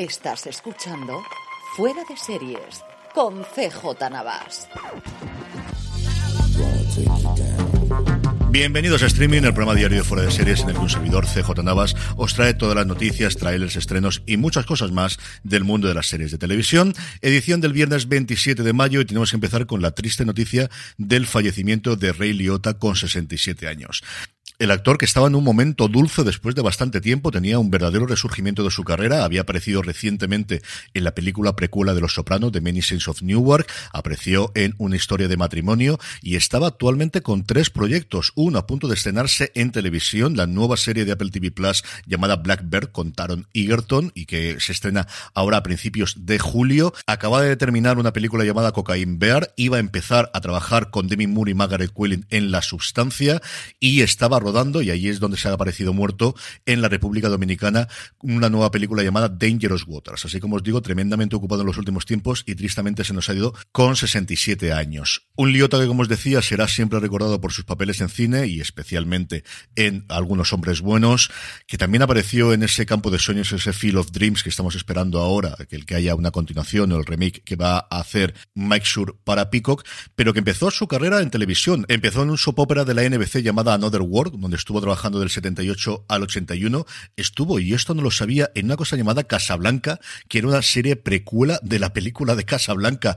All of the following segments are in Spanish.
Estás escuchando Fuera de Series con CJ Navas. Bienvenidos a Streaming, el programa diario de Fuera de Series en el que un servidor CJ Navas os trae todas las noticias, trailers, estrenos y muchas cosas más del mundo de las series de televisión. Edición del viernes 27 de mayo y tenemos que empezar con la triste noticia del fallecimiento de Ray Liotta con 67 años. El actor que estaba en un momento dulce después de bastante tiempo tenía un verdadero resurgimiento de su carrera. Había aparecido recientemente en la película precuela de Los Sopranos, de Many Saints of Newark. Apareció en una historia de matrimonio y estaba actualmente con tres proyectos. Uno a punto de estrenarse en televisión, la nueva serie de Apple TV Plus llamada Blackbird con Taron Egerton y que se estrena ahora a principios de julio. Acaba de terminar una película llamada Cocaine Bear. Iba a empezar a trabajar con Demi Moore y Margaret Quillin en La Substancia y estaba rodando, y allí es donde se ha aparecido muerto, en la República Dominicana, una nueva película llamada Dangerous Waters. Así como os digo, tremendamente ocupado en los últimos tiempos y tristemente se nos ha ido con 67 años. Un Liota que, como os decía, será siempre recordado por sus papeles en cine y especialmente en Algunos Hombres Buenos, que también apareció en ese campo de sueños, ese Field of Dreams que estamos esperando ahora, que el que haya una continuación o el remake que va a hacer Mike Shure para Peacock, pero que empezó su carrera en televisión. Empezó en un soap opera de la NBC llamada Another World, donde estuvo trabajando del 78 al 81, estuvo, y esto no lo sabía, en una cosa llamada Casablanca, que era una serie precuela de la película de Casablanca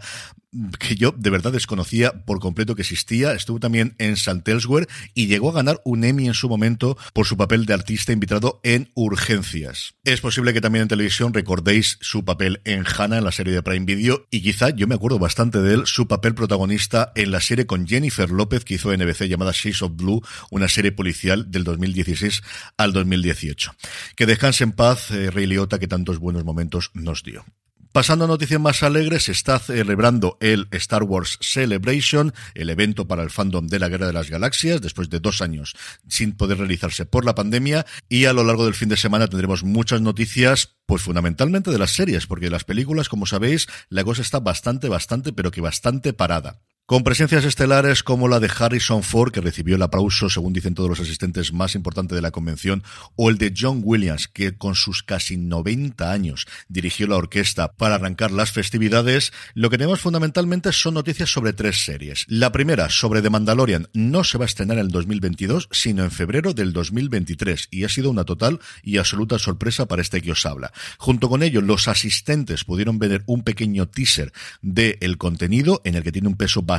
que yo de verdad desconocía por completo que existía. Estuvo también en St. Elsewhere y llegó a ganar un Emmy en su momento por su papel de artista invitado en Urgencias. Es posible que también en televisión recordéis su papel en Hannah en la serie de Prime Video y quizá yo me acuerdo bastante de él, su papel protagonista en la serie con Jennifer López que hizo NBC llamada Shades of Blue, una serie policial del 2016 al 2018. Que descanse en paz eh, Liotta que tantos buenos momentos nos dio. Pasando a noticias más alegres, se está celebrando el Star Wars Celebration, el evento para el fandom de la Guerra de las Galaxias, después de dos años sin poder realizarse por la pandemia. Y a lo largo del fin de semana tendremos muchas noticias, pues fundamentalmente de las series, porque las películas, como sabéis, la cosa está bastante, bastante, pero que bastante parada. Con presencias estelares como la de Harrison Ford, que recibió el aplauso, según dicen todos los asistentes, más importante de la convención, o el de John Williams, que con sus casi 90 años dirigió la orquesta para arrancar las festividades, lo que tenemos fundamentalmente son noticias sobre tres series. La primera, sobre The Mandalorian, no se va a estrenar en el 2022, sino en febrero del 2023, y ha sido una total y absoluta sorpresa para este que os habla. Junto con ello, los asistentes pudieron ver un pequeño teaser del contenido, en el que tiene un peso bastante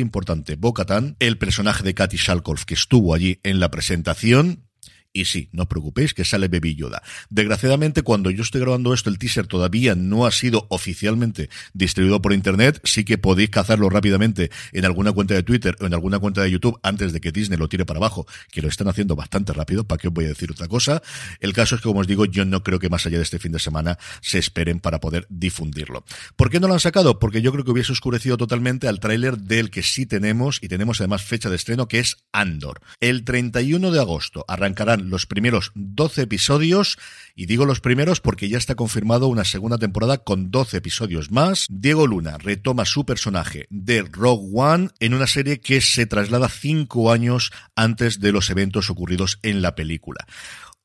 importante Bo-Katan, el personaje de Katy Shalkov que estuvo allí en la presentación, Y sí, no os preocupéis que sale Baby Yoda. Desgraciadamente, cuando yo estoy grabando esto, el teaser todavía no ha sido oficialmente distribuido por internet. Sí que podéis cazarlo rápidamente en alguna cuenta de Twitter o en alguna cuenta de YouTube antes de que Disney lo tire para abajo, que lo están haciendo bastante rápido. ¿Para qué os voy a decir otra cosa? El caso es que, como os digo, yo no creo que más allá de este fin de semana se esperen para poder difundirlo. ¿Por qué no lo han sacado? Porque yo creo que hubiese oscurecido totalmente al tráiler del que sí tenemos y tenemos además fecha de estreno que es Andor. El 31 de agosto arrancarán los primeros 12 episodios y digo los primeros porque ya está confirmado una segunda temporada con 12 episodios más. Diego Luna retoma su personaje de Rogue One en una serie que se traslada cinco años antes de los eventos ocurridos en la película.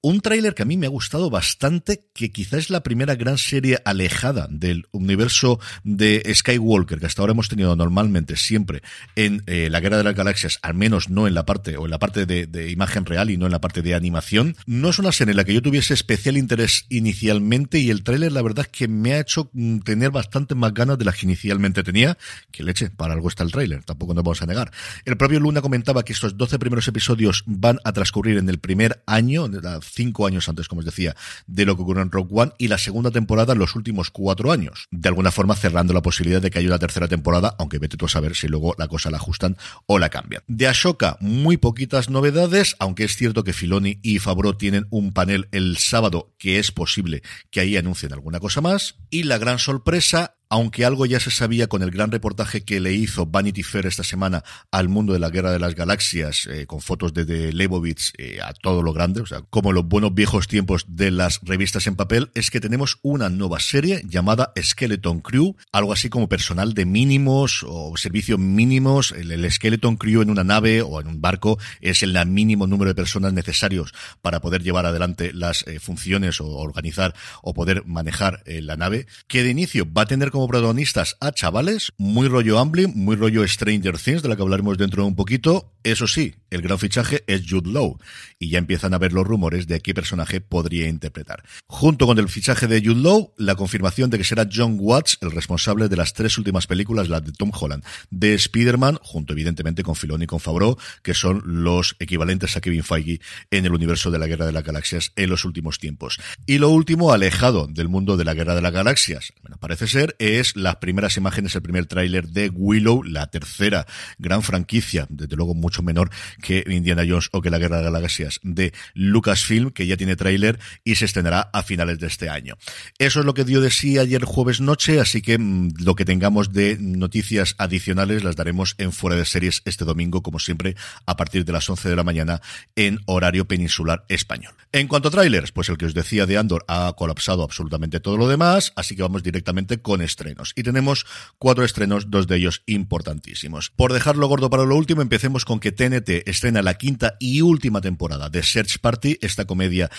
Un tráiler que a mí me ha gustado bastante, que quizás es la primera gran serie alejada del universo de Skywalker que hasta ahora hemos tenido normalmente siempre en eh, la Guerra de las Galaxias, al menos no en la parte o en la parte de, imagen real y no en la parte de animación. No es una serie en la que yo tuviese especial interés inicialmente y el tráiler la verdad es que me ha hecho mm, tener bastante más ganas de las que inicialmente tenía. Que leche, para algo está el tráiler, tampoco nos vamos a negar. El propio Luna comentaba que estos 12 primeros episodios van a transcurrir en el primer año, de la cinco años antes, como os decía, de lo que ocurrió en Rock One y la segunda temporada en los últimos cuatro años. De alguna forma cerrando la posibilidad de que haya una tercera temporada, aunque vete tú a saber si luego la cosa la ajustan o la cambian. De Ashoka, muy poquitas novedades, aunque es cierto que Filoni y Fabro tienen un panel el sábado que es posible que ahí anuncien alguna cosa más. Y la gran sorpresa, aunque algo ya se sabía con el gran reportaje que le hizo Vanity Fair esta semana al mundo de la guerra de las galaxias, eh, con fotos de, de Leibovitz eh, a todo lo grande, o sea, como los buenos viejos tiempos de las revistas en papel, es que tenemos una nueva serie llamada Skeleton Crew, algo así como personal de mínimos o servicios mínimos. El, Skeleton Crew en una nave o en un barco es el mínimo número de personas necesarios para poder llevar adelante las eh, funciones o organizar o poder manejar la nave, que de inicio va a tener como protagonistas a chavales, muy rollo Amblin, muy rollo Stranger Things, de la que hablaremos dentro de un poquito. Eso sí, el gran fichaje es Jude Law, y ya empiezan a ver los rumores de qué personaje podría interpretar. Junto con el fichaje de Jude Law, la confirmación de que será John Watts el responsable de las tres últimas películas, las de Tom Holland, de Spider-Man, junto evidentemente con Filoni y con Favreau, que son los equivalentes a Kevin Feige en el universo de la Guerra de las Galaxias en los últimos tiempos. Y lo último, alejado del mundo de la Guerra de las Galaxias, bueno, parece ser, es las primeras imágenes, el primer tráiler de Willow, la tercera gran franquicia, desde luego mucho menor que Indiana Jones o que la Guerra de las Galaxias de Lucasfilm, que ya tiene tráiler y se estrenará a finales de este año. Eso es lo que dio de sí ayer jueves noche, así que mm, lo que tengamos de noticias adicionales las daremos en fuera de series este domingo, como siempre, a partir de las 11 de la mañana en horario peninsular español. En cuanto a trailers, pues el que os decía de Andor ha colapsado absolutamente todo lo demás, así que vamos directamente con estrenos. Y tenemos cuatro estrenos, dos de ellos importantísimos. Por dejarlo gordo para lo último, empecemos con que TNT estrena la quinta y última temporada de Search Party, esta comedia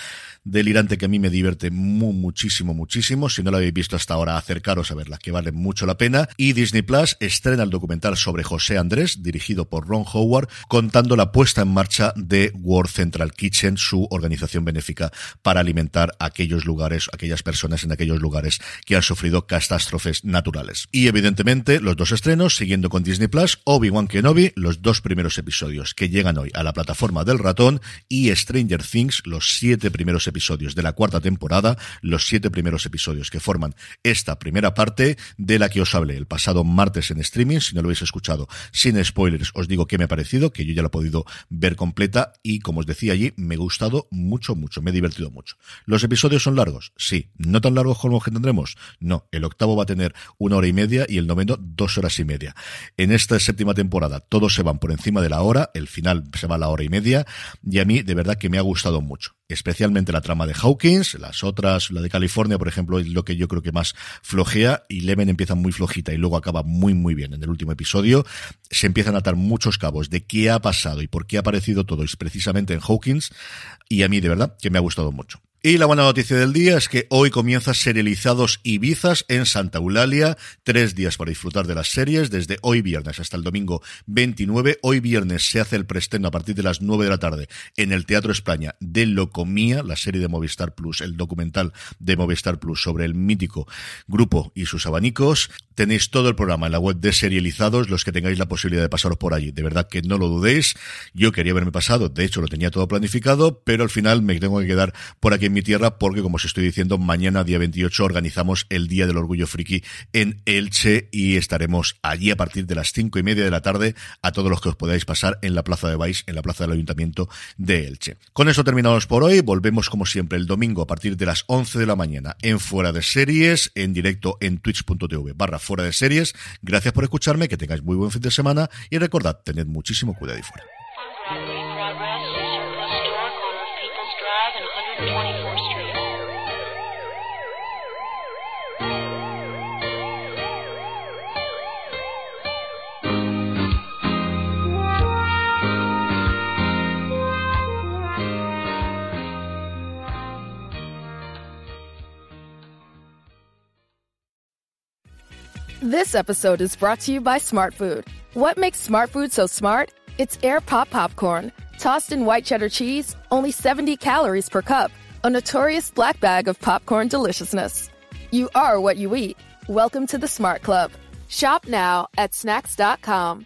delirante que a mí me divierte muchísimo, muchísimo. Si no la habéis visto hasta ahora, acercaros a verla, que vale mucho la pena. Y Disney Plus estrena el documental sobre José Andrés, dirigido por Ron Howard, contando la puesta en marcha de World Central Kitchen, su organización benéfica para alimentar aquellos lugares, aquellas personas en aquellos lugares que han sufrido catástrofes naturales. Y evidentemente, los dos estrenos, siguiendo con Disney Plus, Obi-Wan Kenobi, los dos primeros episodios que llegan hoy a la plataforma del ratón, y Stranger Things, los siete primeros episodios de la cuarta temporada, los siete primeros episodios que forman esta primera parte, de la que os hablé el pasado martes en streaming, si no lo habéis escuchado, sin spoilers, os digo qué me ha parecido, que yo ya lo he podido ver completa, y como os decía allí, me ha gustado mucho, mucho, me he divertido mucho. ¿Los episodios son largos? Sí. ¿No tan largos como los que tendremos? No. El octavo va a tener una hora y media y el noveno dos horas y media. En esta séptima temporada todos se van por encima de la hora, el final se va a la hora y media y a mí de verdad que me ha gustado mucho. Especialmente la trama de Hawkins, las otras, la de California, por ejemplo, es lo que yo creo que más flojea y Leven empieza muy flojita y luego acaba muy muy bien en el último episodio. Se empiezan a atar muchos cabos de qué ha pasado y por qué ha aparecido todo, es precisamente en Hawkins y a mí de verdad que me ha gustado mucho. Y la buena noticia del día es que hoy comienza Serializados Ibizas en Santa Eulalia. Tres días para disfrutar de las series, desde hoy viernes hasta el domingo 29. Hoy viernes se hace el preestreno a partir de las 9 de la tarde en el Teatro España de Locomía, la serie de Movistar Plus, el documental de Movistar Plus sobre el mítico grupo y sus abanicos. Tenéis todo el programa en la web de Serializados, los que tengáis la posibilidad de pasaros por allí. De verdad que no lo dudéis. Yo quería haberme pasado, de hecho lo tenía todo planificado, pero al final me tengo que quedar por aquí en mi tierra porque, como os estoy diciendo, mañana, día 28, organizamos el Día del Orgullo Friki en Elche y estaremos allí a partir de las cinco y media de la tarde a todos los que os podáis pasar en la Plaza de Baix, en la Plaza del Ayuntamiento de Elche. Con eso terminamos por hoy. Volvemos, como siempre, el domingo a partir de las 11 de la mañana en Fuera de Series, en directo en twitch.tv barra Fuera de Series. Gracias por escucharme, que tengáis muy buen fin de semana y recordad, tened muchísimo cuidado y fuera. This episode is brought to you by Smart Food. What makes Smart Food so smart? It's air pop popcorn, tossed in white cheddar cheese, only 70 calories per cup, a notorious black bag of popcorn deliciousness. You are what you eat. Welcome to the Smart Club. Shop now at snacks.com.